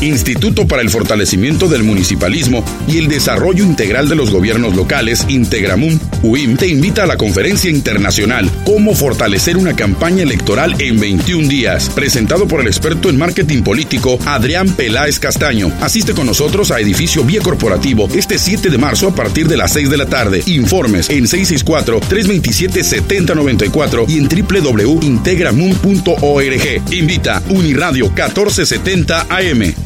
Instituto para el Fortalecimiento del Municipalismo y el Desarrollo Integral de los Gobiernos Locales, Integramum, UIM, te invita a la conferencia internacional Cómo fortalecer una campaña electoral en 21 días, presentado por el experto en marketing político Adrián Peláez Castaño. Asiste con nosotros a Edificio Vía Corporativo este 7 de marzo a partir de las 6 de la tarde. Informes en 664-327-7094 y en www.integramum.org. Invita Uniradio 1470 AM.